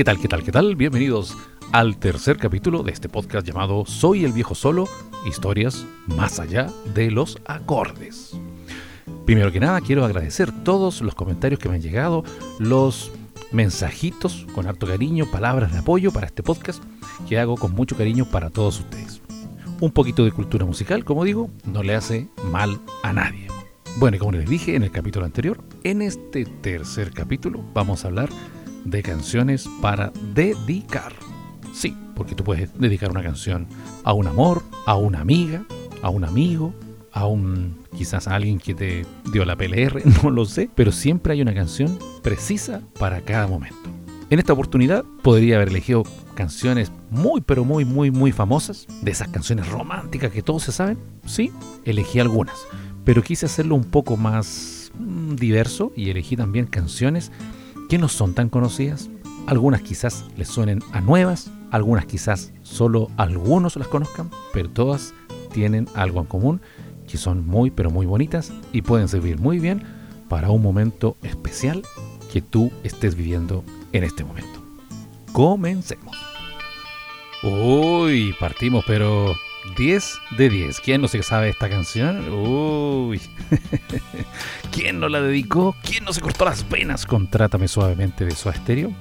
¿Qué tal, qué tal, qué tal? Bienvenidos al tercer capítulo de este podcast llamado Soy el viejo solo, historias más allá de los acordes. Primero que nada, quiero agradecer todos los comentarios que me han llegado, los mensajitos con harto cariño, palabras de apoyo para este podcast que hago con mucho cariño para todos ustedes. Un poquito de cultura musical, como digo, no le hace mal a nadie. Bueno, y como les dije en el capítulo anterior, en este tercer capítulo vamos a hablar de canciones para dedicar. Sí, porque tú puedes dedicar una canción a un amor, a una amiga, a un amigo, a un quizás a alguien que te dio la PLR, no lo sé, pero siempre hay una canción precisa para cada momento. En esta oportunidad podría haber elegido canciones muy pero muy muy muy famosas, de esas canciones románticas que todos se saben. Sí, elegí algunas, pero quise hacerlo un poco más mm, diverso y elegí también canciones que no son tan conocidas. Algunas quizás les suenen a nuevas, algunas quizás solo algunos las conozcan, pero todas tienen algo en común, que son muy pero muy bonitas y pueden servir muy bien para un momento especial que tú estés viviendo en este momento. Comencemos. Uy, partimos, pero 10 de 10. ¿Quién no se sabe esta canción? Uy. ¿Quién no la dedicó? ¿Quién no se cortó las venas con Trátame Suavemente de Soda Stereo?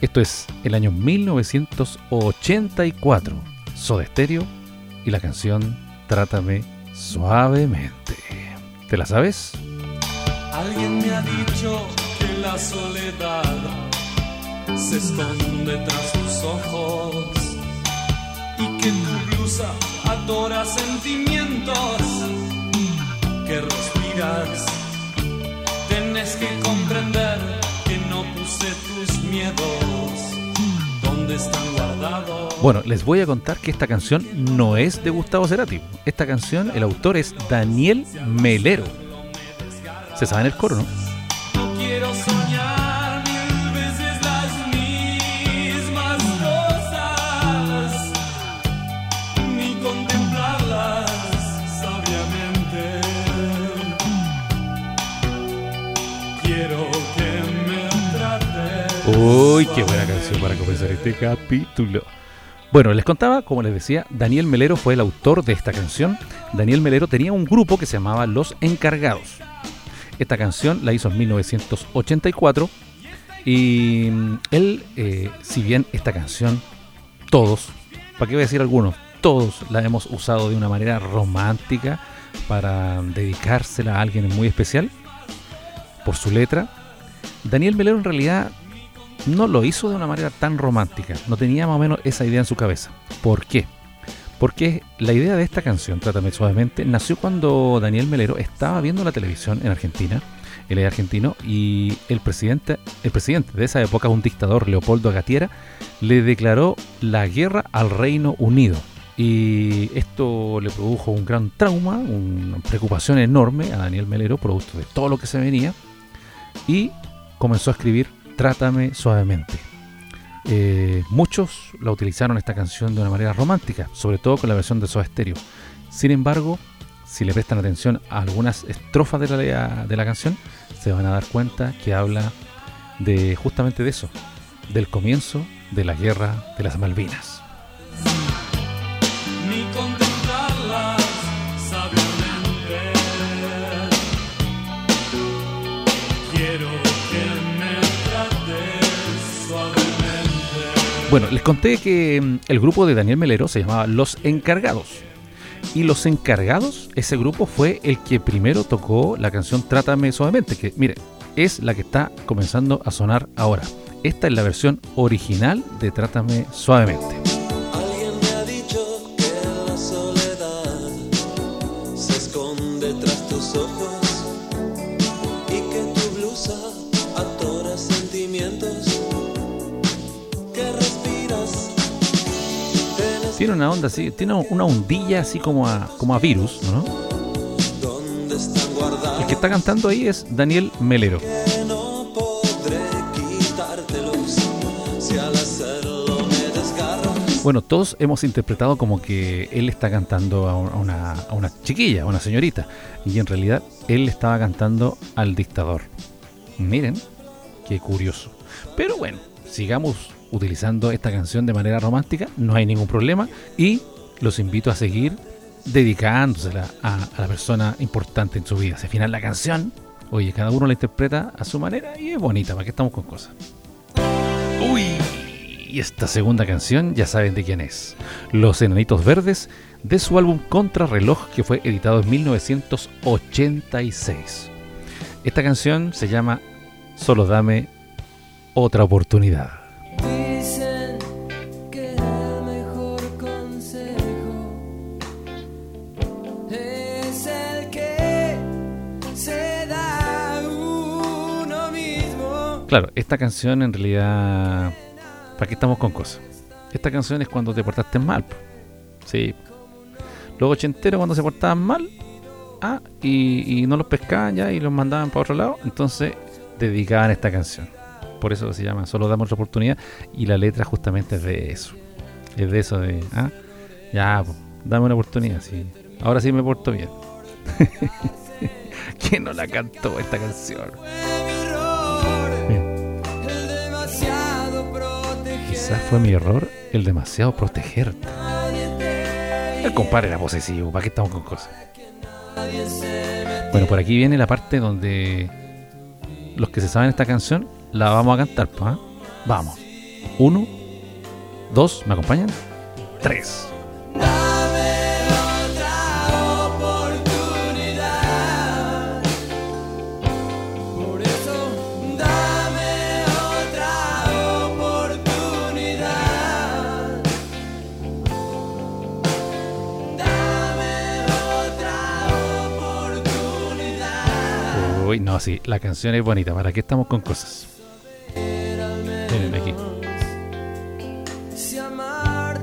Esto es el año 1984. Soda Stereo y la canción Trátame Suavemente. ¿Te la sabes? Alguien me ha dicho que la soledad se esconde tras tus ojos y que blusa adora sentimientos que respiras. Tienes que comprender que no puse tus miedos donde están guardados. Bueno, les voy a contar que esta canción no es de Gustavo Cerati. Esta canción, el autor es Daniel Melero. Se sabe en el coro. No Uy, qué buena canción para comenzar este capítulo. Bueno, les contaba, como les decía, Daniel Melero fue el autor de esta canción. Daniel Melero tenía un grupo que se llamaba Los Encargados. Esta canción la hizo en 1984 y mm, él, eh, si bien esta canción, todos, ¿para qué voy a decir algunos? Todos la hemos usado de una manera romántica para dedicársela a alguien muy especial por su letra. Daniel Melero en realidad no lo hizo de una manera tan romántica, no tenía más o menos esa idea en su cabeza. ¿Por qué? Porque la idea de esta canción, Trátame Suavemente, nació cuando Daniel Melero estaba viendo la televisión en Argentina. Él es argentino y el presidente, el presidente de esa época, un dictador, Leopoldo Agatiera, le declaró la guerra al Reino Unido. Y esto le produjo un gran trauma, una preocupación enorme a Daniel Melero, producto de todo lo que se venía. Y comenzó a escribir Trátame Suavemente. Eh, muchos la utilizaron esta canción de una manera romántica, sobre todo con la versión de Soda Stereo. Sin embargo, si le prestan atención a algunas estrofas de la, de la canción, se van a dar cuenta que habla de justamente de eso, del comienzo de la guerra de las Malvinas. Bueno, les conté que mm, el grupo de Daniel Melero se llamaba Los Encargados. Y Los Encargados, ese grupo fue el que primero tocó la canción Trátame Suavemente, que miren, es la que está comenzando a sonar ahora. Esta es la versión original de Trátame Suavemente. Alguien Tiene una onda así, tiene una ondilla así como a, como a virus, ¿no? El que está cantando ahí es Daniel Melero. Bueno, todos hemos interpretado como que él está cantando a una, a una chiquilla, a una señorita, y en realidad él estaba cantando al dictador. Miren, qué curioso. Pero bueno, sigamos utilizando esta canción de manera romántica, no hay ningún problema y los invito a seguir dedicándosela a, la persona importante en su vida. Si al la canción, oye, cada uno la interpreta a su manera y es bonita, ¿para qué estamos con cosas? Uy, y esta segunda canción ya saben de quién es. Los Enanitos Verdes de su álbum Contrarreloj que fue editado en 1986. Esta canción se llama Solo dame otra oportunidad. Claro, esta canción en realidad... ¿Para qué estamos con cosas? Esta canción es cuando te portaste mal. Sí. Los ochenteros cuando se portaban mal ah, y, y no los pescaban ya y los mandaban para otro lado, entonces dedicaban esta canción. Por eso se llama Solo damos otra oportunidad y la letra justamente es de eso. Es de eso de, ah, ya, po, dame una oportunidad. Sí. Ahora sí me porto bien. ¿Quién no la cantó esta canción? Quizás fue mi error el demasiado protegerte. El compadre era posesivo, ¿para qué estamos con cosas? Bueno, por aquí viene la parte donde los que se saben esta canción la vamos a cantar, ¿ah? Vamos. Uno, dos, ¿me acompañan? Tres. Uy, no, sí, la canción es bonita. ¿Para qué estamos con cosas? Miren aquí.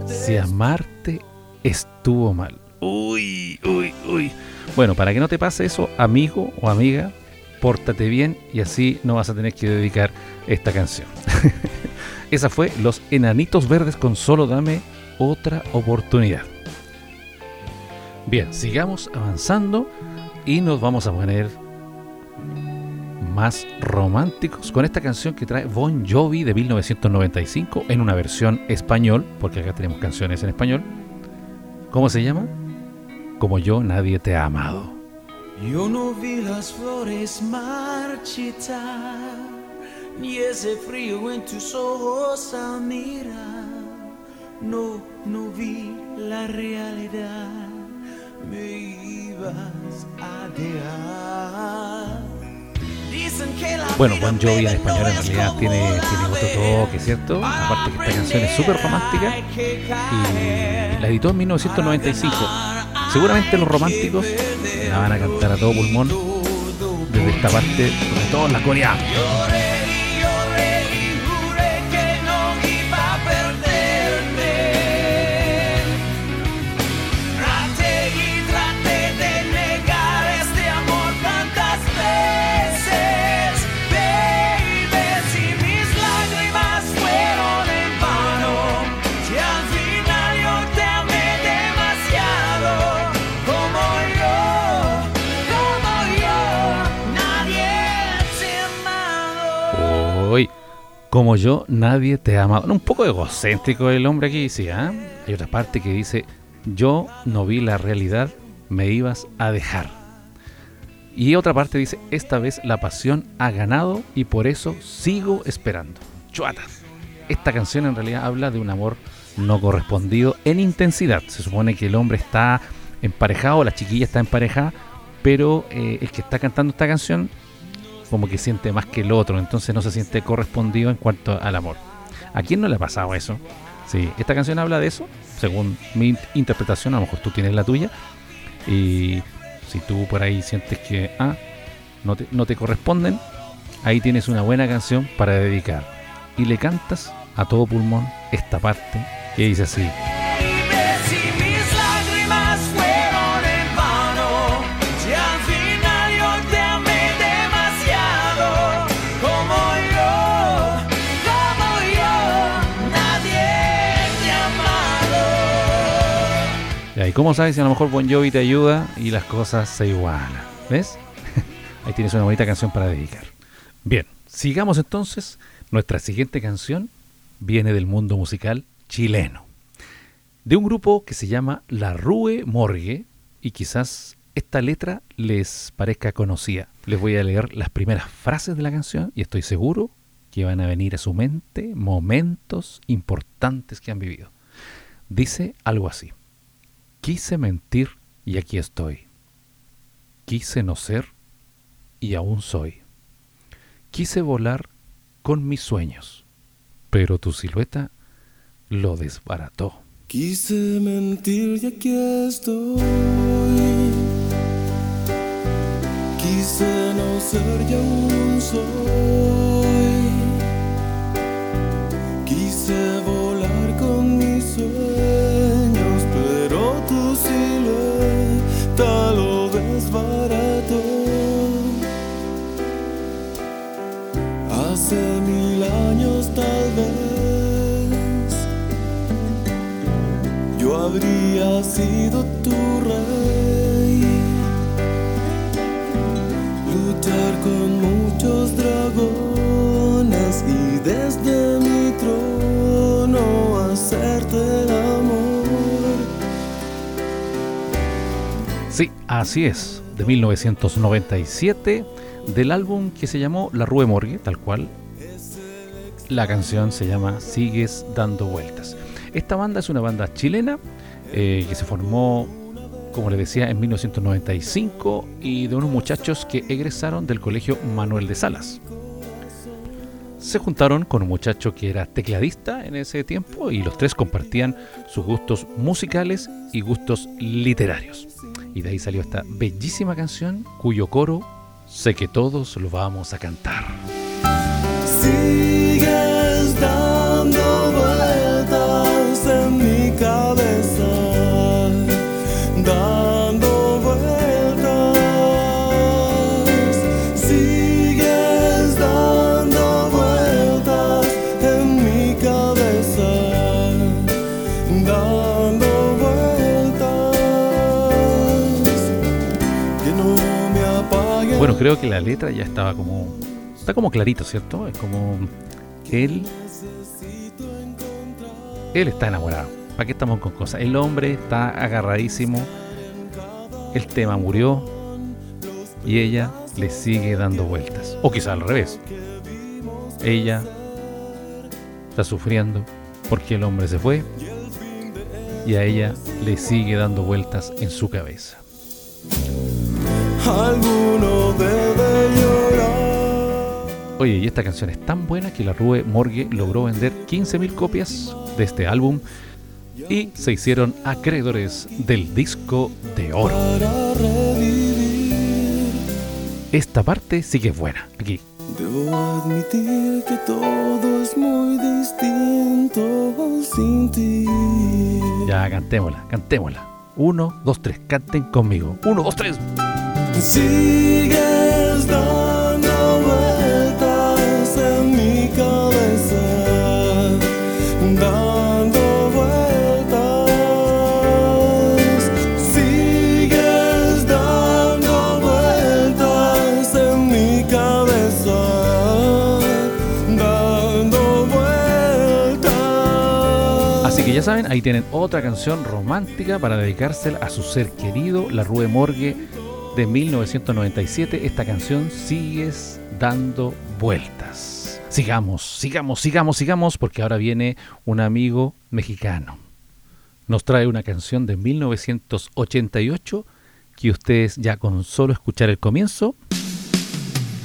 Si amarte estuvo mal. Uy, uy, uy. Bueno, para que no te pase eso, amigo o amiga, pórtate bien y así no vas a tener que dedicar esta canción. Esa fue Los Enanitos Verdes con Solo Dame Otra Oportunidad. Bien, sigamos avanzando y nos vamos a poner más románticos con esta canción que trae Bon Jovi de 1995 en una versión español, porque acá tenemos canciones en español. ¿Cómo se llama? Como yo nadie te ha amado. Yo no vi las flores marchitar, ni ese frío en tus ojos al mirar. No, no vi la realidad, me ibas a dejar. Bueno, Bon Jovi en español en realidad tiene, tiene otro toque, ¿cierto? Aparte que esta canción es súper romántica y la editó en 1995. Seguramente los románticos la van a cantar a todo pulmón desde esta parte donde todos la coreamos. Como yo, nadie te ha amado. Un poco egocéntrico el hombre aquí, sí, ¿ah? Hay otra parte que dice, yo no vi la realidad, me ibas a dejar. Y otra parte dice, esta vez la pasión ha ganado y por eso sigo esperando. Chuata. Esta canción en realidad habla de un amor no correspondido en intensidad. Se supone que el hombre está emparejado, la chiquilla está emparejada, pero eh, el que está cantando esta canción como que siente más que el otro, entonces no se siente correspondido en cuanto al amor. ¿A quién no le ha pasado eso? Sí, esta canción habla de eso, según mi interpretación, a lo mejor tú tienes la tuya, y si tú por ahí sientes que ah, no, te, no te corresponden, ahí tienes una buena canción para dedicar. Y le cantas a todo pulmón esta parte que dice así. Cómo sabes si a lo mejor Bon Jovi te ayuda y las cosas se igualan? ¿Ves? Ahí tienes una bonita canción para dedicar. Bien, sigamos entonces. Nuestra siguiente canción viene del mundo musical chileno, de un grupo que se llama La Rue Morgue, y quizás esta letra les parezca conocida. Les voy a leer las primeras frases de la canción y estoy seguro que van a venir a su mente momentos importantes que han vivido. Dice algo así. Quise mentir y aquí estoy. Quise no ser y aún soy. Quise volar con mis sueños, pero tu silueta lo desbarató. Quise mentir y aquí estoy. Quise no ser y aún soy. Quise volar con mis sueños, habría sido tu rey. Luchar con muchos dragones y desde mi trono hacerte el amor. Sí, así es, de 1997, del álbum que se llamó La Rue Morgue, tal cual. La canción se llama Sigues dando vueltas. Esta banda es una banda chilena eh, que se formó, como les decía, en 1995 y de unos muchachos que egresaron del colegio Manuel de Salas. Se juntaron con un muchacho que era tecladista en ese tiempo y los tres compartían sus gustos musicales y gustos literarios. Y de ahí salió esta bellísima canción cuyo coro sé que todos lo vamos a cantar. Sigues Creo que la letra ya estaba como. Está como clarito, ¿cierto? Es como. Él. Él está enamorado. ¿Para qué estamos con cosas? El hombre está agarradísimo. El tema murió. Y ella le sigue dando vueltas. O quizá al revés. Ella está sufriendo porque el hombre se fue. Y a ella le sigue dando vueltas en su cabeza. Alguno debe llorar. Oye, y esta canción es tan buena que la Rue Morgue logró vender 15.000 copias de este álbum y se hicieron acreedores del disco de oro. Esta parte sí que es buena. Aquí. debo admitir que todo es muy distinto sin ti. Ya cantémosla, cantémosla. Uno, dos, tres, canten conmigo. Uno, dos, tres. Sigues dando vueltas en mi cabeza, dando vueltas. Sigues dando vueltas en mi cabeza, dando vueltas. Así que ya saben, ahí tienen otra canción romántica para dedicársela a su ser querido, la Rue Morgue de 1997. Esta canción sigues dando vueltas. Sigamos, sigamos, sigamos, sigamos, porque ahora viene un amigo mexicano. Nos trae una canción de 1988 que ustedes ya con solo escuchar el comienzo,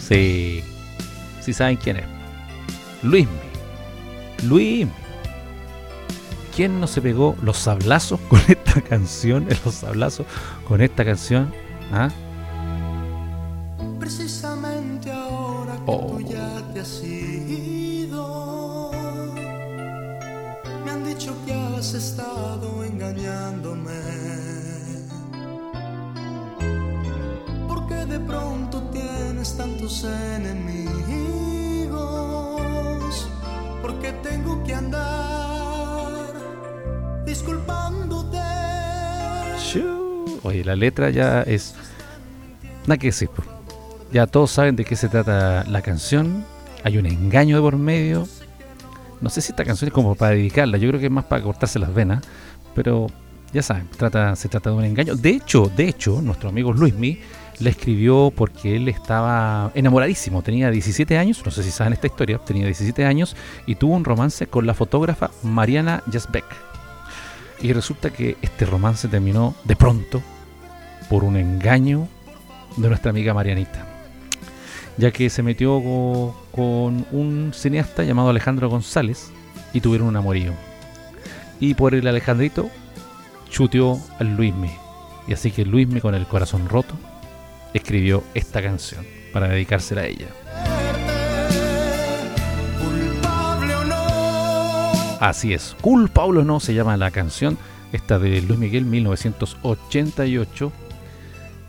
sí, sí saben quién es. Luismi. Luismi. ¿Quién no se pegó los sablazos con esta canción? Los sablazos con esta canción. ¿Ah? Precisamente ahora que Oh. tú ya te has ido, me han dicho que has estado engañándome. Porque de pronto tienes tantos enemigos, porque tengo que andar disculpándote. Shoo. Oye, la letra ya es. Nada que decir. Ya todos saben de qué se trata la canción. Hay un engaño de por medio. No sé si esta canción es como para dedicarla, yo creo que es más para cortarse las venas, pero ya saben, trata, se trata de un engaño. De hecho, de hecho, nuestro amigo Luismi la escribió porque él estaba enamoradísimo, tenía 17 años, no sé si saben esta historia, tenía 17 años y tuvo un romance con la fotógrafa Mariana Jasbeck. Y resulta que este romance terminó de pronto por un engaño de nuestra amiga Marianita, ya que se metió co- con un cineasta llamado Alejandro González y tuvieron un amorío. Y por el Alejandrito chuteó al Luismi. Y así que Luismi con el corazón roto escribió esta canción para dedicársela a ella. Así es, Culpable o no se llama la canción, esta de Luis Miguel 1988.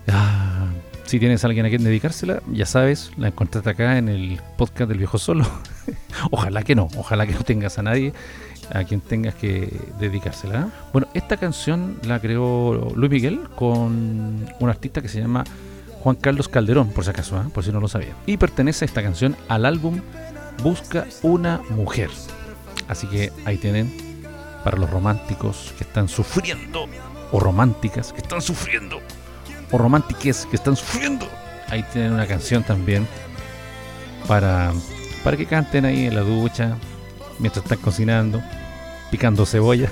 Ah, si tienes a alguien a quien dedicársela, ya sabes, la encontraste acá en el podcast del viejo solo. ojalá que no, ojalá que no tengas a nadie a quien tengas que dedicársela. ¿eh? Bueno, esta canción la creó Luis Miguel con un artista que se llama Juan Carlos Calderón, por si acaso, ¿eh? por si no lo sabía. Y pertenece esta canción al álbum Busca una mujer. Así que ahí tienen para los románticos que están sufriendo, o románticas que están sufriendo, o romántiques que están sufriendo. Ahí tienen una canción también para, para que canten ahí en la ducha, mientras están cocinando, picando cebolla.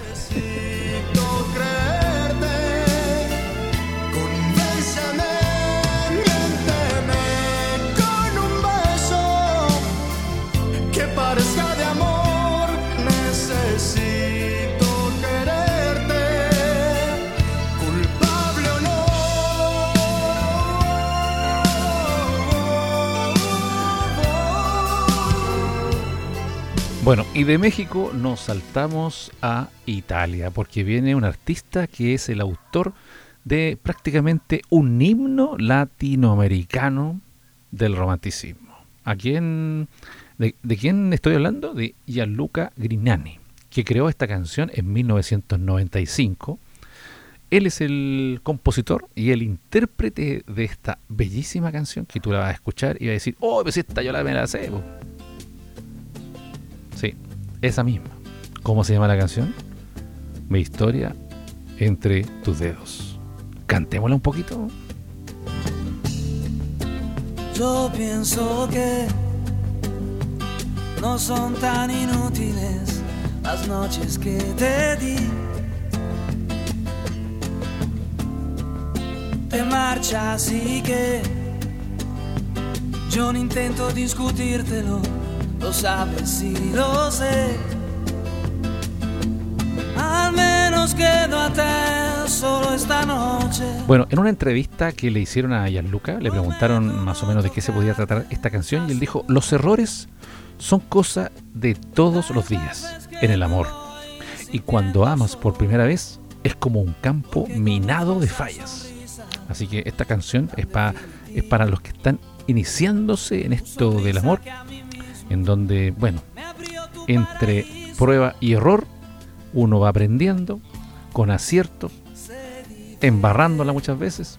Bueno, y de México nos saltamos a Italia, porque viene un artista que es el autor de prácticamente un himno latinoamericano del romanticismo. ¿A quién, de, quién estoy hablando? De Gianluca Grignani, que creó esta canción en 1995. Él es el compositor y el intérprete de esta bellísima canción que tú la vas a escuchar y vas a decir, oh, pues esta yo la me la sé. Po". Sí, esa misma. ¿Cómo se llama la canción? Mi historia entre tus dedos. Cantémosla un poquito. Yo pienso que no son tan inútiles las noches que te di. Te marchas y que yo no intento discutírtelo, lo sabes y lo sé. Al menos quedo a te solo esta noche. Bueno, en una entrevista que le hicieron a Gianluca, le preguntaron más o menos de qué se podía tratar esta canción y él dijo, los errores son cosa de todos los días en el amor. Y cuando amas por primera vez, es como un campo minado de fallas. Así que esta canción es, pa- es para los que están iniciándose en esto del amor, en donde, bueno, entre prueba y error, uno va aprendiendo con acierto, embarrándola muchas veces.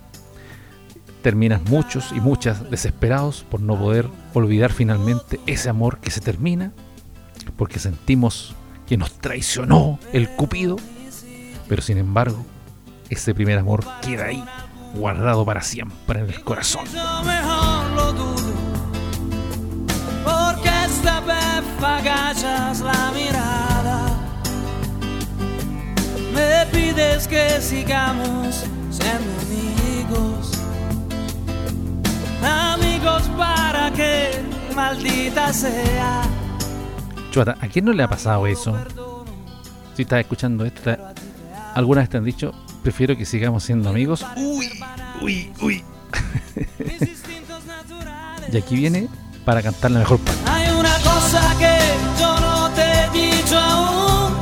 Terminas muchos y muchas desesperados por no poder olvidar finalmente ese amor que se termina, porque sentimos que nos traicionó el cupido, pero sin embargo, ese primer amor queda ahí, guardado para siempre en el corazón. Agachas la mirada. Me pides que sigamos siendo amigos, amigos para que maldita sea. Chuata, ¿a quién no le ha pasado eso? Si estás escuchando esto, te- algunas te han dicho, prefiero que sigamos siendo amigos. Uy, uy, uy. Mis instintos naturales. Y aquí viene para cantar la mejor parte. Cosa que yo no te he dicho aún.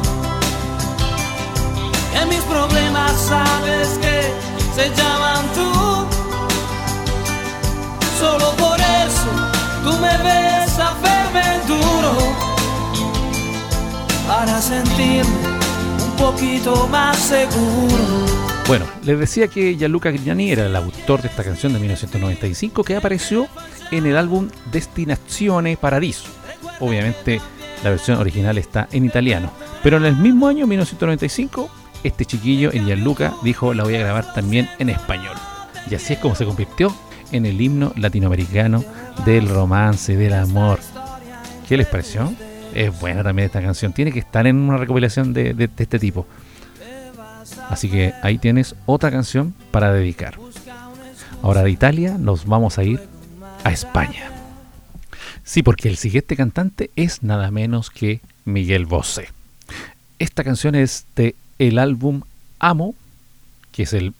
Que mis problemas sabes que se llaman tú. Solo por eso tú me ves a verme duro. Para sentirme un poquito más seguro. Bueno, les decía que Gianluca Grignani era el autor de esta canción de 1995 que apareció en el álbum Destinazione Paradiso. Obviamente La versión original está en italiano. Pero en el mismo año, 1995, este chiquillo, el Gianluca, dijo la voy a grabar también en español. Y así es como se convirtió en el himno latinoamericano del romance, del amor. ¿Qué les pareció? Es buena también esta canción. Tiene que estar en una recopilación de, de- de este tipo. Así que ahí tienes otra canción para dedicar. Ahora de Italia nos vamos a ir a España. Sí, porque el siguiente cantante es nada menos que Miguel Bosé. Esta canción es de el álbum Amo, que es el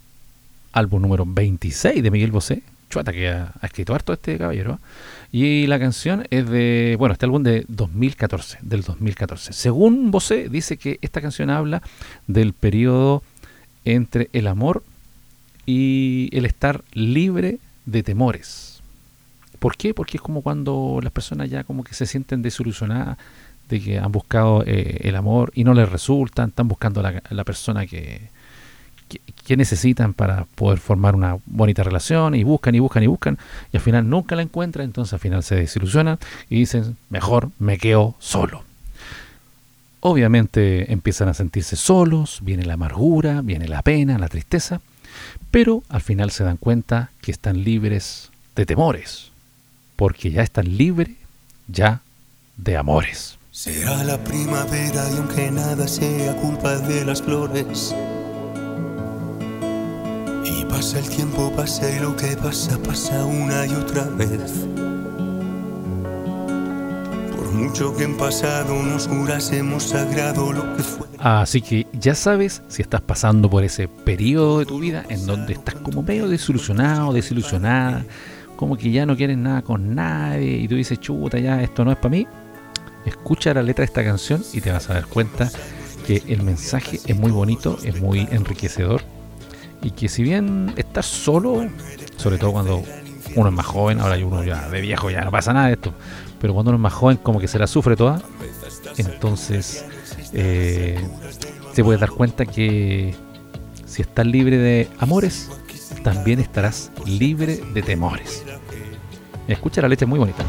álbum número 26 de Miguel Bosé. Chuata, que ha, escrito harto este caballero. ¿eh? Y la canción es de, bueno, este álbum de 2014, del 2014. Según Bosé, dice que esta canción habla del periodo entre el amor y el estar libre de temores. ¿Por qué? Porque es como cuando las personas ya como que se sienten desilusionadas de que han buscado eh, el amor y no les resulta, están buscando la, persona que, que necesitan para poder formar una bonita relación y buscan y buscan y buscan y al final nunca la encuentran, entonces al final se desilusionan y dicen, mejor me quedo solo. Obviamente empiezan a sentirse solos, viene la amargura, viene la pena, la tristeza, pero al final se dan cuenta que están libres de temores, porque ya están libres ya de amores. Será la primavera y aunque nada sea culpa de las flores. Y pasa el tiempo, pasa y lo que pasa, pasa una y otra vez. Por mucho que en pasado nos jurásemos sagrado lo que fue. Así que ya sabes si estás pasando por ese periodo de tu vida en donde estás como medio desilusionado, desilusionada, como que ya no quieres nada con nadie y tú dices, chuta, ya esto no es para mí. Escucha la letra de esta canción y te vas a dar cuenta que el mensaje es muy bonito, es muy enriquecedor y que si bien estás solo, sobre todo cuando uno es más joven, ahora uno ya de viejo ya no pasa nada de esto, pero cuando uno es más joven como que se la sufre toda, entonces eh, te puedes dar cuenta que si estás libre de amores, también estarás libre de temores. Escucha la es muy bonita.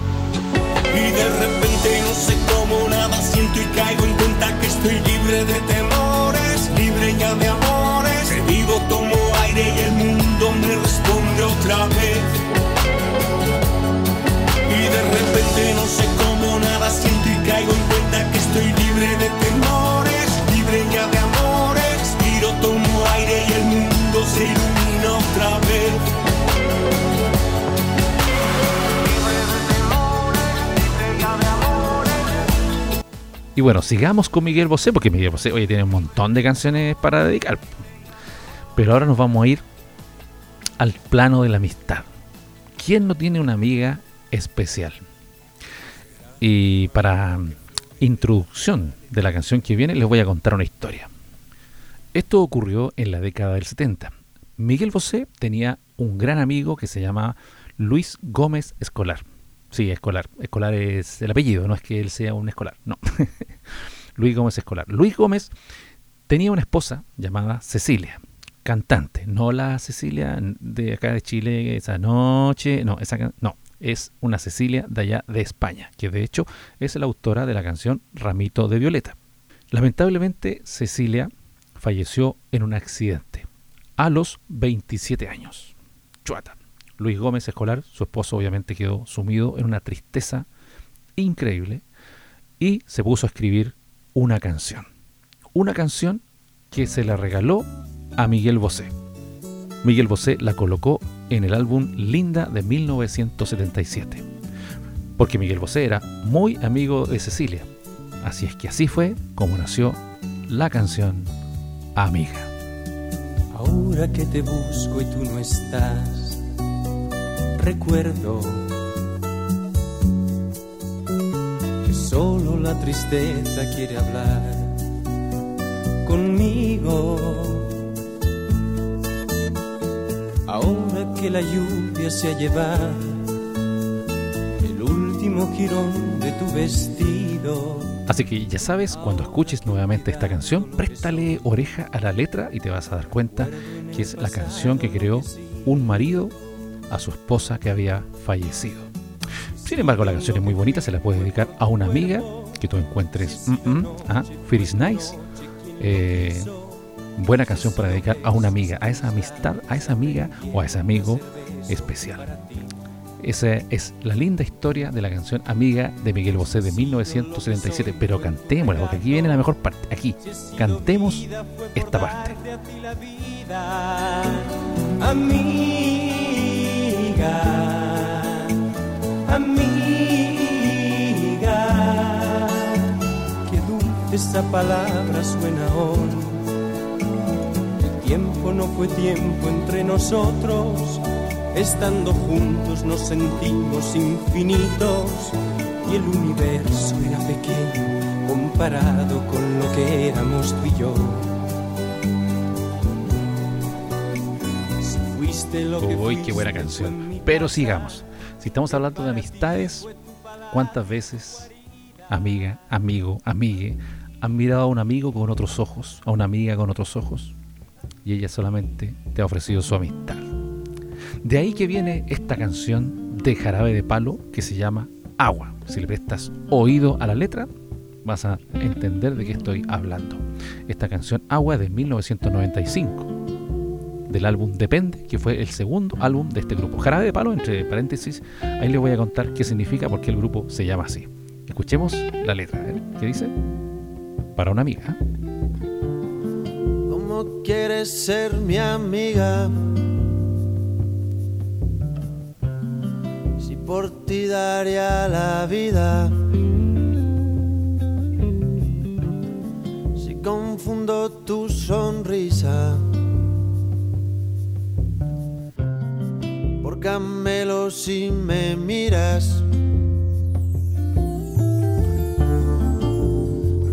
Y de repente no sé cómo nada siento y caigo en cuenta que estoy libre de temores, Bueno, sigamos con Miguel Bosé, porque Miguel Bosé, oye, tiene un montón de canciones para dedicar. Pero ahora nos vamos a ir al plano de la amistad. ¿Quién no tiene una amiga especial? Y para introducción de la canción que viene, les voy a contar una historia. Esto ocurrió en la década del 70. Miguel Bosé tenía un gran amigo que se llama Luis Gómez Escolar. Sí, Escolar. Escolar es el apellido, no es que él sea un escolar, no. Luis Gómez Escolar. Luis Gómez tenía una esposa llamada Cecilia, cantante, no la Cecilia de acá de Chile, esa noche, no, esa no, es una Cecilia de allá de España, que de hecho es la autora de la canción Ramito de Violeta. Lamentablemente, Cecilia falleció en un accidente a los 27 años. Chuata. Luis Gómez Escolar, su esposo, obviamente quedó sumido en una tristeza increíble y se puso a escribir una canción. Una canción que se la regaló a Miguel Bosé. Miguel Bosé la colocó en el álbum Linda de 1977. Porque Miguel Bosé era muy amigo de Cecilia. Así es que así fue como nació la canción Amiga. Ahora que te busco y tú no estás, recuerdo que solo la tristeza quiere hablar conmigo. Ahora que la lluvia se ha llevado el último jirón de tu vestido. Así que ya sabes, cuando escuches nuevamente esta canción, préstale oreja a la letra y te vas a dar cuenta que es la canción que creó un marido a su esposa que había fallecido. Sin embargo, la canción es muy bonita, se la puedes dedicar a una amiga que tú encuentres mm, mm, Feel is Nice. Eh, buena canción para dedicar a una amiga, a esa amistad, a esa amiga o a ese amigo especial. Esa es la linda historia de la canción Amiga de Miguel Bosé de 1977. Pero cantémosla, porque aquí viene la mejor parte. Aquí, cantemos esta parte. Amiga, amiga. Qué dulce esa palabra suena hoy. El tiempo no fue tiempo entre nosotros. Estando juntos nos sentimos infinitos y el universo era pequeño comparado con lo que éramos tú y yo. Uy, qué buena canción. Pero sigamos. Si estamos hablando de amistades, ¿cuántas veces, amiga, amigo, amigue, han mirado a un amigo con otros ojos, a una amiga con otros ojos, y ella solamente te ha ofrecido su amistad? De ahí que viene esta canción de Jarabe de Palo que se llama Agua. Si le prestas oído a la letra, vas a entender de qué estoy hablando. Esta canción Agua de 1995 del álbum Depende, que fue el segundo álbum de este grupo. Jarabe de Palo, entre paréntesis, ahí les voy a contar qué significa, porque el grupo se llama así. Escuchemos la letra, ¿eh? ¿qué dice? Para una amiga. ¿eh? ¿Cómo quieres ser mi amiga? Si por ti daría la vida. Si confundo tu sonrisa. Por camelo si me miras.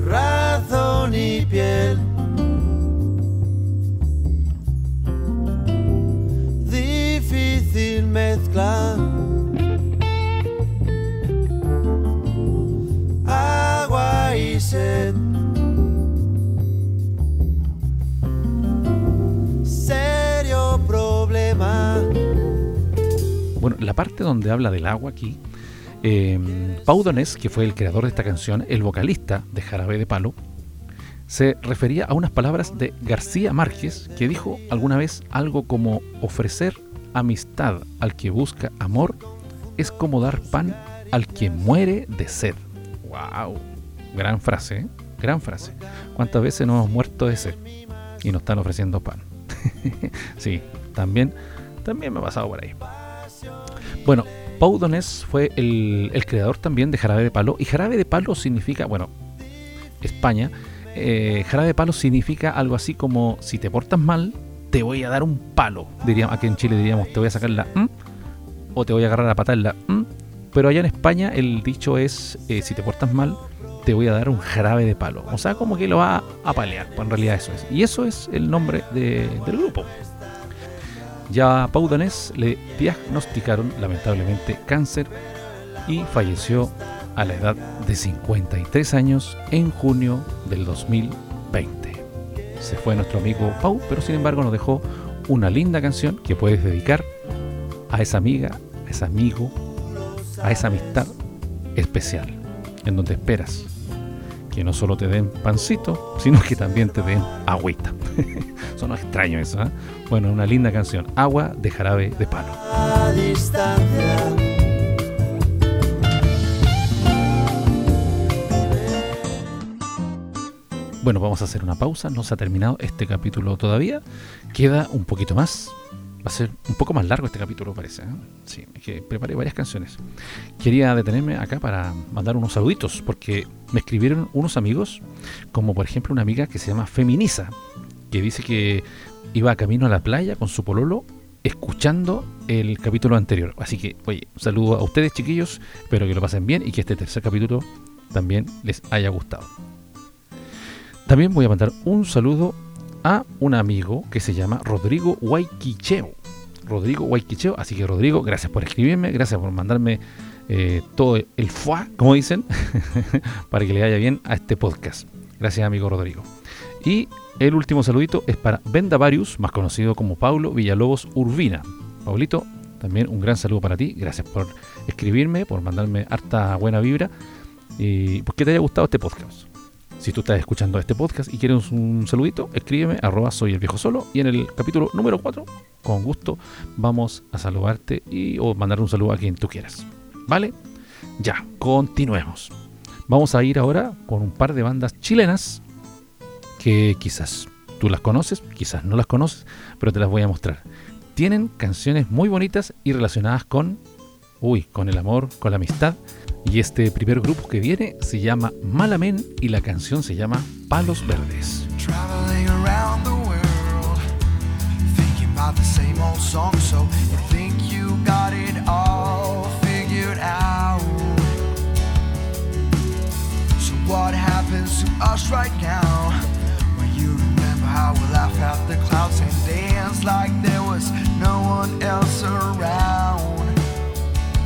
Razón y piel. difícil mezcla. La parte donde habla del agua aquí, eh, Pau Donés, que fue el creador de esta canción, el vocalista de Jarabe de Palo, se refería a unas palabras de García Márquez, que dijo alguna vez algo como ofrecer amistad al que busca amor es como dar pan al que muere de sed. ¡Wow! Gran frase, ¿eh? gran frase. ¿Cuántas veces nos hemos muerto de sed y nos están ofreciendo pan? sí, también, también me ha pasado por ahí. Bueno, Pau Donés fue el, creador también de Jarabe de Palo. Y Jarabe de Palo significa, bueno, España, eh, Jarabe de Palo significa algo así como si te portas mal, te voy a dar un palo. Diríamos, aquí en Chile diríamos, te voy a sacar la "m", o te voy a agarrar a patar la "m", Pero allá en España el dicho es, eh, si te portas mal, te voy a dar un jarabe de palo. O sea, como que lo va a palear. Pues en realidad eso es. Y eso es el nombre de- del grupo. Ya a Pau Donés le diagnosticaron lamentablemente cáncer y falleció a la edad de 53 años en junio del 2020. Se fue nuestro amigo Pau, pero sin embargo nos dejó una linda canción que puedes dedicar a esa amiga, a ese amigo, a esa amistad especial, en donde esperas que no solo te den pancito, sino que también te den agüita. Son extraño eso, ¿eh? Bueno, una linda canción, Agua de jarabe de palo. Bueno, vamos a hacer una pausa, no se ha terminado este capítulo todavía, queda un poquito más, va a ser un poco más largo este capítulo parece, ¿eh? sí, es que preparé varias canciones. Quería detenerme acá para mandar unos saluditos, porque me escribieron unos amigos, como por ejemplo una amiga que se llama Feminiza, que dice que iba camino a la playa con su pololo escuchando el capítulo anterior. Así que, oye, saludo a ustedes chiquillos, espero que lo pasen bien y que este tercer capítulo también les haya gustado. También voy a mandar un saludo a un amigo que se llama Rodrigo Guayquicheo. Rodrigo Guayquicheo, así que Rodrigo, gracias por escribirme, gracias por mandarme eh, todo el fuá, como dicen, para que le vaya bien a este podcast. Gracias, amigo Rodrigo. Y el último saludito es para Vendavarius, más conocido como Paulo Villalobos Urbina. Paulito, también un gran saludo para ti. Gracias por escribirme, por mandarme harta buena vibra. y pues que te haya gustado este podcast. Si tú estás escuchando este podcast y quieres un saludito, escríbeme arroba soy el viejo solo y en el capítulo número 4, con gusto, vamos a saludarte y o mandar un saludo a quien tú quieras. ¿Vale? Ya, continuemos. Vamos a ir ahora con un par de bandas chilenas que quizás tú las conoces, quizás no las conoces, pero te las voy a mostrar. Tienen canciones muy bonitas y relacionadas con, uy, con el amor, con la amistad. Y este primer grupo que viene se llama Malamen y la canción se llama Palos Verdes. So what happens to us right now? Laugh at the clouds and dance like there was no one else around.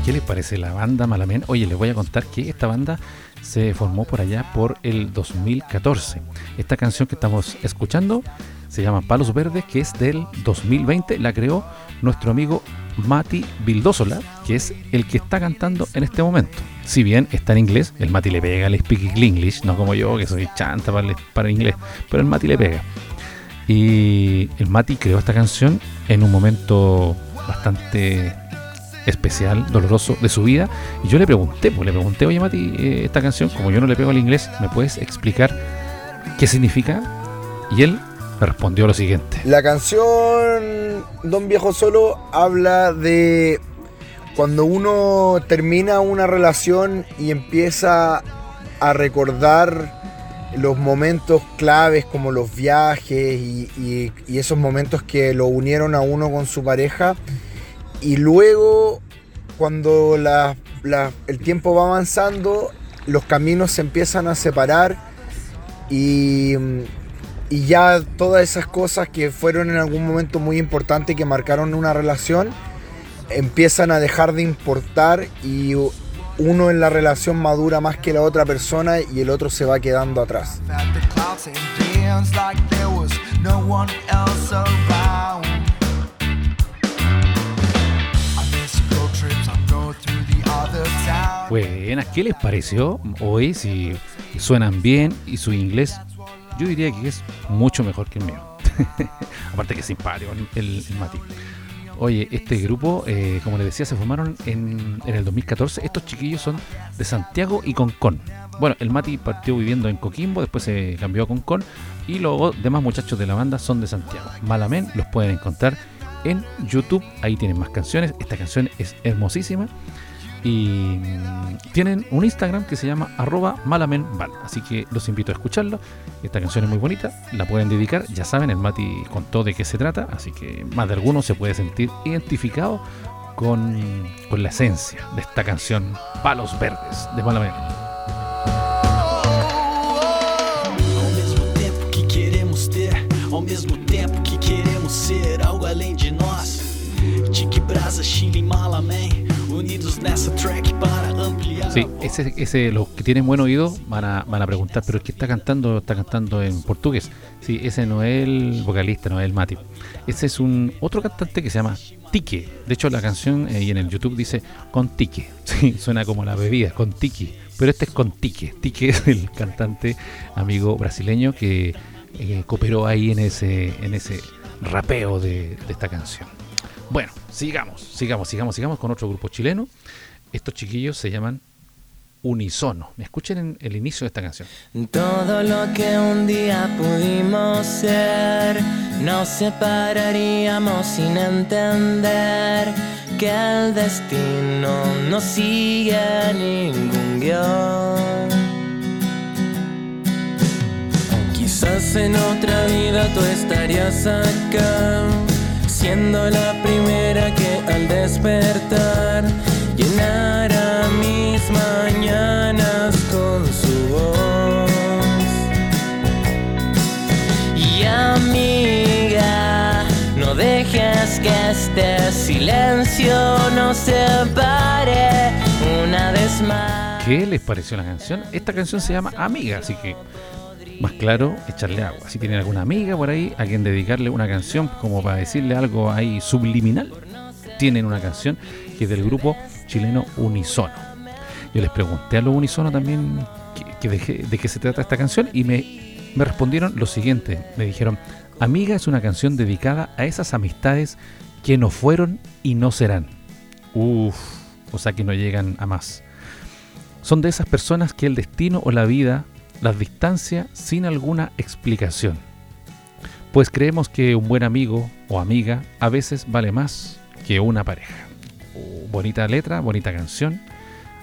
¿Qué les parece la banda Malamen? Oye, les voy a contar que esta banda se formó por allá por el 2014. Esta canción que estamos escuchando se llama Palos Verdes, que es del 2020. La creó nuestro amigo Mati Vildósola, que es el que está cantando en este momento. Si bien está en inglés, el Mati le pega el speak English, no como yo, que soy chanta para el, para el inglés, pero el Mati le pega. Y el Mati creó esta canción en un momento bastante especial, doloroso de su vida. Y yo le pregunté, pues le pregunté, oye Mati, eh, esta canción, como yo no le pego al inglés, ¿me puedes explicar qué significa? Y él respondió lo siguiente. La canción Don Viejo Solo habla de cuando uno termina una relación y empieza a recordar los momentos claves como los viajes y, esos momentos que lo unieron a uno con su pareja. Y luego, cuando el tiempo va avanzando, los caminos se empiezan a separar y, y ya todas esas cosas que fueron en algún momento muy importantes que marcaron una relación empiezan a dejar de importar y uno en la relación madura más que la otra persona y el otro se va quedando atrás. Buenas, ¿qué les pareció? Hoy, si suenan bien y su inglés, yo diría que es mucho mejor que el mío. Aparte que es simpático el, el. Oye, este grupo, eh, como les decía, se formaron en, en el 2014. Estos chiquillos son de Santiago y Concón. Bueno, el Mati partió viviendo en Coquimbo, después se cambió a Concón. Y los demás muchachos de la banda son de Santiago. Malamen los pueden encontrar en YouTube. Ahí tienen más canciones. Esta canción es hermosísima. Y mm, tienen un Instagram que se llama arroba malamenband. Así que los invito a escucharlo. Esta canción es muy bonita, la pueden dedicar. Ya saben, el Mati contó de qué se trata. Así que más de alguno se puede sentir identificado con, con la esencia de esta canción Palos Verdes de Malamen. Ao mesmo tempo que queremos ter, ao mesmo tempo Sí, ese, ese, los que tienen buen oído van a, van a preguntar, pero es que está cantando, está cantando en portugués. Sí, ese no es el vocalista, no es el Mati. Ese es un otro cantante que se llama Tique. De hecho, la canción eh, y en el YouTube dice con Tique. Sí, suena como la bebida, con Tique. Pero este es con Tique. Tique es el cantante amigo brasileño que eh, cooperó ahí en ese, en ese rapeo de, de esta canción. Bueno, sigamos, sigamos, sigamos, sigamos con otro grupo chileno. Estos chiquillos se llaman Unisono. Me escuchen en el inicio de esta canción. Todo lo que un día pudimos ser, nos separaríamos sin entender que el destino no sigue ningún guion. Quizás en otra vida tú estarías acá, siendo la primera que al despertar llenara mis mañanas con su voz. Y amiga, no dejes que este silencio nos separe una vez más. ¿Qué les pareció la canción? Esta canción se llama Amiga, así que más claro, echarle agua. Si tienen alguna amiga por ahí a quien dedicarle una canción como para decirle algo ahí subliminal, tienen una canción que es del grupo chileno Unisono. Yo les pregunté a los unisono también que, de, de qué se trata esta canción y me, me respondieron lo siguiente. Me dijeron, Amiga es una canción dedicada a esas amistades que no fueron y no serán. Uf, o sea que no llegan a más. Son de esas personas que el destino o la vida las distancia sin alguna explicación. Pues creemos que un buen amigo o amiga a veces vale más que una pareja. Bonita letra, bonita canción.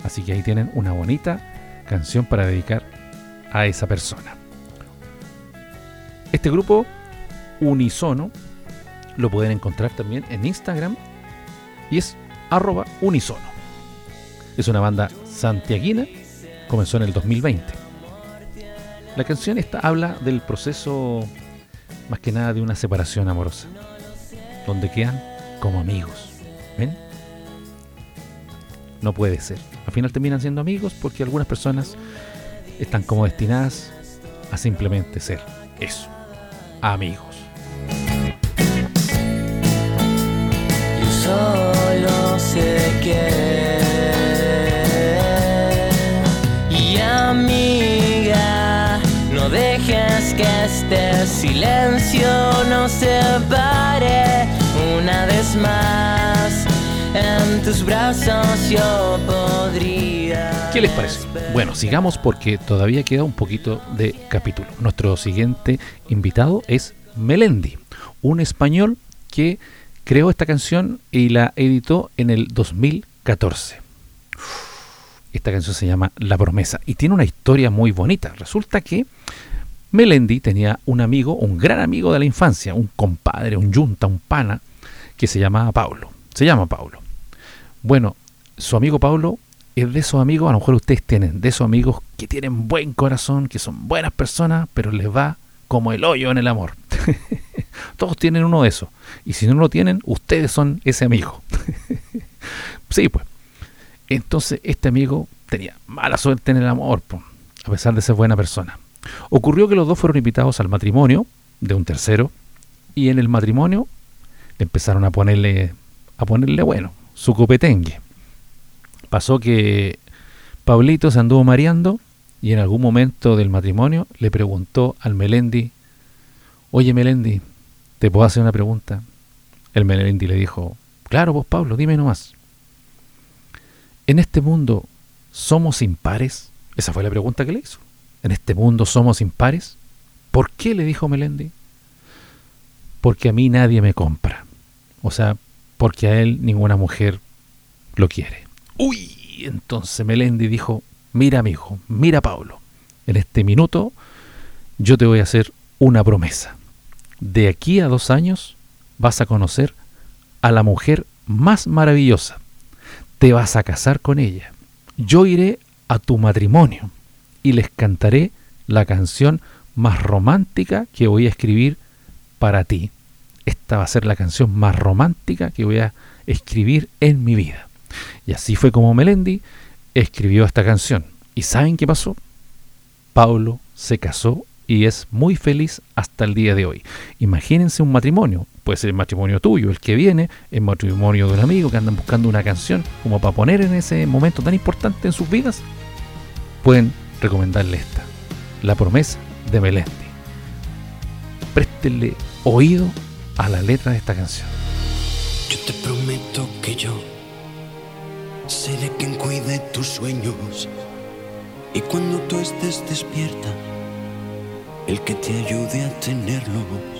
Así que ahí tienen una bonita canción para dedicar a esa persona. Este grupo Unisono lo pueden encontrar también en Instagram y es arroba unisono. Es una banda santiaguina, comenzó en el 2020. La canción esta habla del proceso más que nada de una separación amorosa, donde quedan como amigos. ¿Ven? No puede ser. Al final terminan siendo amigos porque algunas personas están como destinadas a simplemente ser eso, amigos. Yo solo sé que y amiga, no dejes que este silencio En tus brazos yo podría. ¿Qué les parece? Bueno, sigamos porque todavía queda un poquito de capítulo. Nuestro siguiente invitado es Melendi, un español que creó esta canción y la editó en el 2014. Esta canción se llama La promesa y tiene una historia muy bonita. Resulta que Melendi tenía un amigo, un gran amigo de la infancia, un compadre, un yunta, un pana, que se llamaba Pablo. Se llama Pablo. Bueno, su amigo Pablo es de esos amigos, a lo mejor ustedes tienen, de esos amigos que tienen buen corazón, que son buenas personas, pero les va como el hoyo en el amor. Todos tienen uno de esos. Y si no lo tienen, ustedes son ese amigo. sí, pues. Entonces, este amigo tenía mala suerte en el amor, po, a pesar de ser buena persona. Ocurrió que los dos fueron invitados al matrimonio de un tercero, y en el matrimonio empezaron a ponerle, a ponerle bueno, su copetengue. Pasó que Pablito se anduvo mareando y en algún momento del matrimonio le preguntó al Melendi, oye Melendi, ¿te puedo hacer una pregunta? El Melendi le dijo, claro vos Pablo, dime nomás. ¿En este mundo somos impares? Esa fue la pregunta que le hizo. ¿En este mundo somos impares? ¿Por qué? le dijo Melendi. Porque a mí nadie me compra. O sea, porque a él ninguna mujer lo quiere. Uy, entonces Melendi dijo, mira amigo, mira Pablo, en este minuto yo te voy a hacer una promesa. De aquí a dos años vas a conocer a la mujer más maravillosa. Te vas a casar con ella. Yo iré a tu matrimonio y les cantaré la canción más romántica que voy a escribir para ti. Esta va a ser la canción más romántica que voy a escribir en mi vida. Y así fue como Melendi escribió esta canción. ¿Y saben qué pasó? Pablo se casó y es muy feliz hasta el día de hoy. Imagínense un matrimonio, puede ser el matrimonio tuyo, el que viene, el matrimonio de un amigo que andan buscando una canción como para poner en ese momento tan importante en sus vidas. Pueden recomendarle esta, La promesa de Melendi. Préstenle oído a la letra de esta canción. Yo te prometo que yo seré quien cuide tus sueños. Y cuando tú estés despierta, el que te ayude a tenerlos.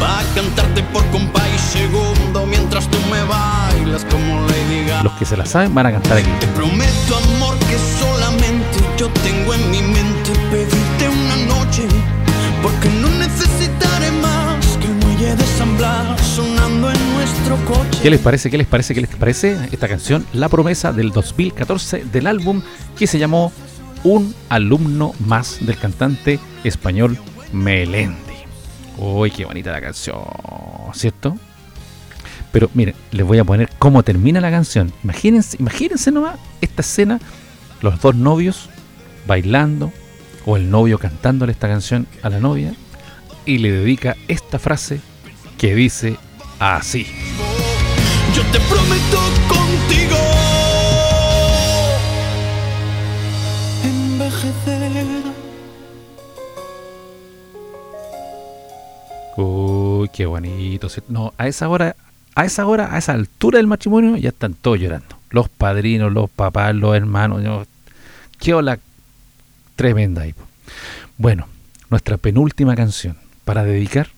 Va a cantarte por compás y segundo mientras tú me bailas como Lady Gaga. Los que se la saben van a cantar aquí. Te prometo, amor, que solamente yo tengo en mi mente pedirte una noche. Porque no necesitaré más que el muelle de San Blas sonando en nuestro ¿Qué les parece? ¿Qué les parece? ¿Qué les parece esta canción? La promesa del 2014 del álbum que se llamó Un alumno más del cantante español Melendi. Uy, qué bonita la canción, ¿cierto? Pero miren, les voy a poner cómo termina la canción. Imagínense, imagínense nomás esta escena, los dos novios bailando o el novio cantándole esta canción a la novia y le dedica esta frase que dice así. Yo te prometo contigo Uy, qué bonito. No, a esa hora, a esa hora, a esa altura del matrimonio, ya están todos llorando. Los padrinos, los papás, los hermanos. yo- Qué ola tremenda ahí. Bueno, nuestra penúltima canción para dedicar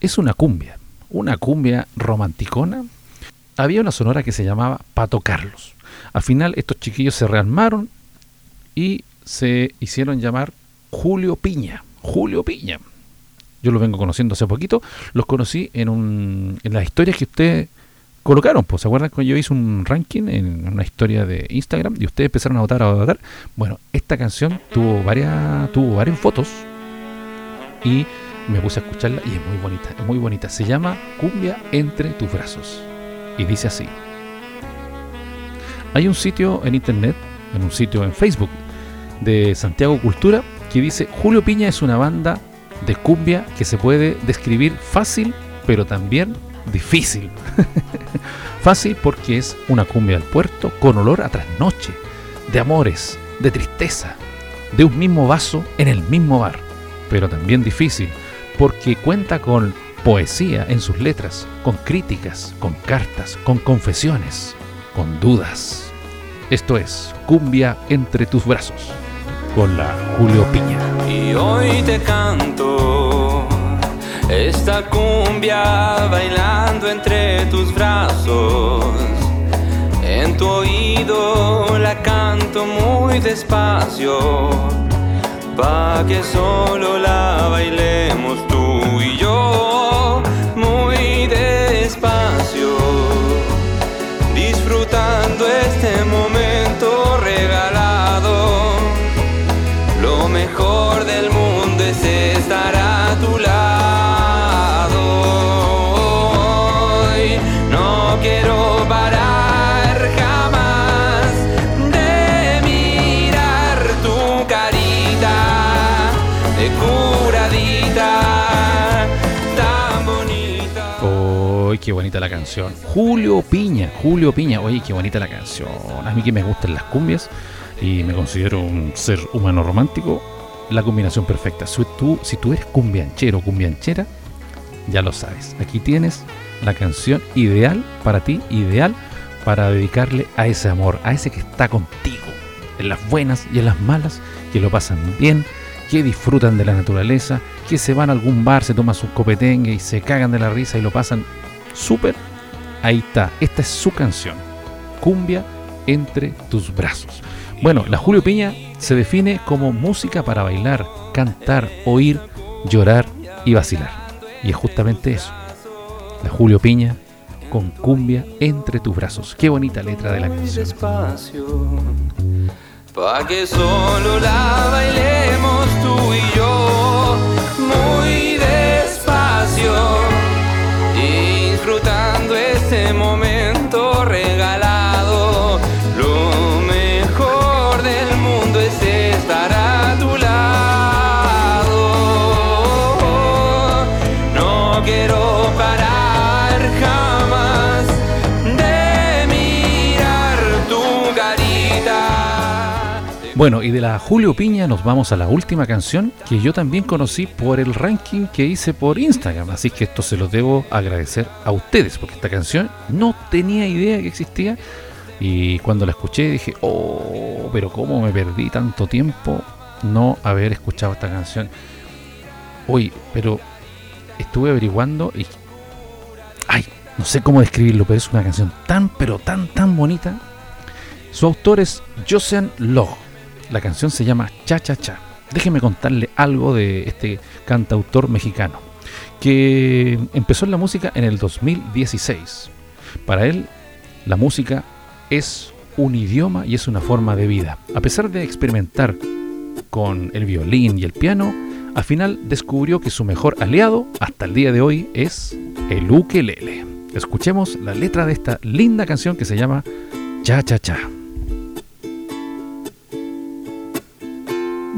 es una cumbia. Una cumbia romanticona. Había una sonora que se llamaba Pato Carlos. Al final estos chiquillos se rearmaron y se hicieron llamar Julio Piña. Julio Piña. Yo los vengo conociendo hace poquito. Los conocí en, un, en las historias que ustedes colocaron. Pues, ¿Se acuerdan cuando yo hice un ranking en una historia de Instagram y ustedes empezaron a votar, a votar? Bueno, esta canción tuvo varias, tuvo varias fotos y me puse a escucharla y es muy bonita, es muy bonita. Se llama Cumbia entre tus brazos y dice así. Hay un sitio en internet, en un sitio en Facebook de Santiago Cultura que dice Julio Piña es una banda de cumbia que se puede describir fácil, pero también difícil. fácil porque es una cumbia del puerto con olor a trasnoche, de amores, de tristeza, de un mismo vaso en el mismo bar. Pero también difícil porque cuenta con poesía en sus letras, con críticas, con cartas, con confesiones, con dudas. Esto es Cumbia entre tus brazos, con la Julio Piña. Y hoy te canto esta cumbia bailando entre tus brazos. En tu oído la canto muy despacio, pa' que solo la bailemos tú y yo, muy despacio, qué bonita la canción! Julio Piña, Julio Piña. Oye, qué bonita la canción. A mí que me gustan las cumbias y me considero un ser humano romántico, la combinación perfecta. Si tú, eres cumbianchero o cumbianchera, ya lo sabes. Aquí tienes la canción ideal para ti, ideal para dedicarle a ese amor, a ese que está contigo, en las buenas y en las malas, que lo pasan bien, que disfrutan de la naturaleza, que se van a algún bar, se toman su copetengue y se cagan de la risa y lo pasan súper. Ahí está, esta es su canción, Cumbia entre tus brazos. Bueno, la Julio Piña se define como música para bailar, cantar, oír, llorar y vacilar. Y es justamente eso. La Julio Piña con cumbia entre tus brazos. Qué bonita letra de la canción. despacio, pa' que solo la bailemos tú y yo, muy despacio, este momento Bueno, y de la Julio Piña nos vamos a la última canción que yo también conocí por el ranking que hice por Instagram. Así que esto se lo debo agradecer a ustedes, porque esta canción no tenía idea que existía. Y cuando la escuché dije, oh, pero cómo me perdí tanto tiempo no haber escuchado esta canción. Uy, pero estuve averiguando y... Ay, no sé cómo describirlo, pero es una canción tan, pero tan, tan bonita. Su autor es Josean Log. La canción se llama Cha Cha Cha. Déjeme contarle algo de este cantautor mexicano que empezó en la música en el 2016. Para él, la música es un idioma y es una forma de vida. A pesar de experimentar con el violín y el piano, al final descubrió que su mejor aliado hasta el día de hoy es el ukelele. Escuchemos la letra de esta linda canción que se llama Cha Cha Cha.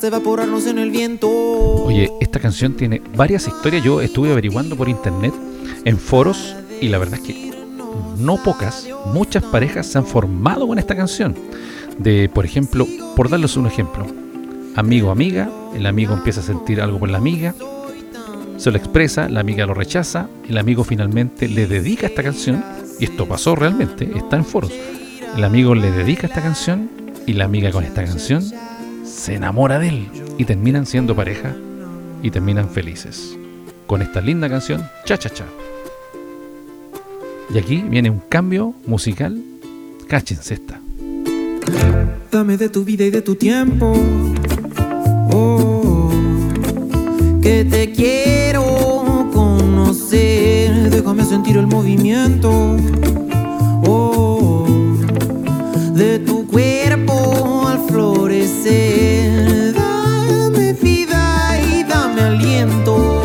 Hasta evaporarnos en el viento. Oye, esta canción tiene varias historias. Yo estuve averiguando por internet en foros y la verdad es que no pocas, muchas parejas se han formado con esta canción. De, por ejemplo, por darles un ejemplo, amigo amiga, el amigo empieza a sentir algo por la amiga, se lo expresa, la amiga lo rechaza, el amigo finalmente le dedica esta canción, y esto pasó realmente, está en foros. El amigo le dedica esta canción y la amiga con esta canción se enamora de él y terminan siendo pareja y terminan felices. Con esta linda canción, Cha Cha Cha. Y aquí viene un cambio musical. Cáchense esta. Dame de tu vida y de tu tiempo. Oh, que te quiero conocer. Déjame sentir el movimiento. Oh, de tu cuerpo florecer. Dame vida y dame aliento.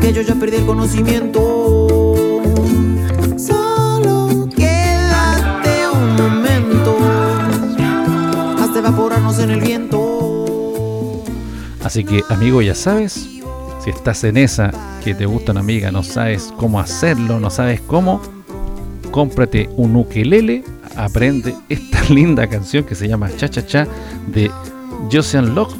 Que yo ya perdí el conocimiento. Solo quédate un momento hasta evaporarnos en el viento. Así que, amigo, ya sabes, si estás en esa que te gusta una amiga, no sabes cómo hacerlo, no sabes cómo, cómprate un ukelele, aprende esta linda canción que se llama Cha Cha Cha de Josean Locke,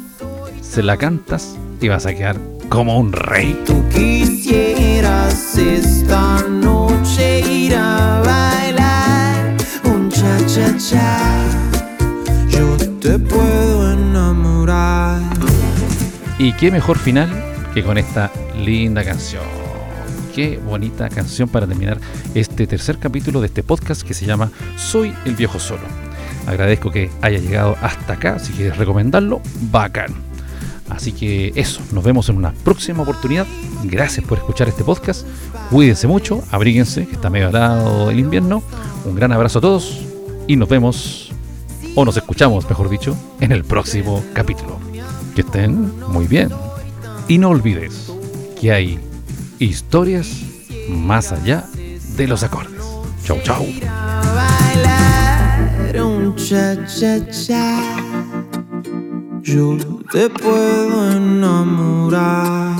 se la cantas y vas a quedar como un rey. Tú quisieras esta noche ir a bailar un cha cha cha. Yo te puedo enamorar. Y qué mejor final que con esta linda canción. Qué bonita canción para terminar este tercer capítulo de este podcast que se llama Soy el viejo solo. Agradezco que haya llegado hasta acá. Si quieres recomendarlo, bacán. Así que eso, nos vemos en una próxima oportunidad. Gracias por escuchar este podcast. Cuídense mucho, abríguense, que está medio helado el invierno. Un gran abrazo a todos y nos vemos, o nos escuchamos, mejor dicho, en el próximo capítulo. Que estén muy bien. Y no olvides que hay historias más allá de los acordes. Chau, chau. Yo te puedo enamorar.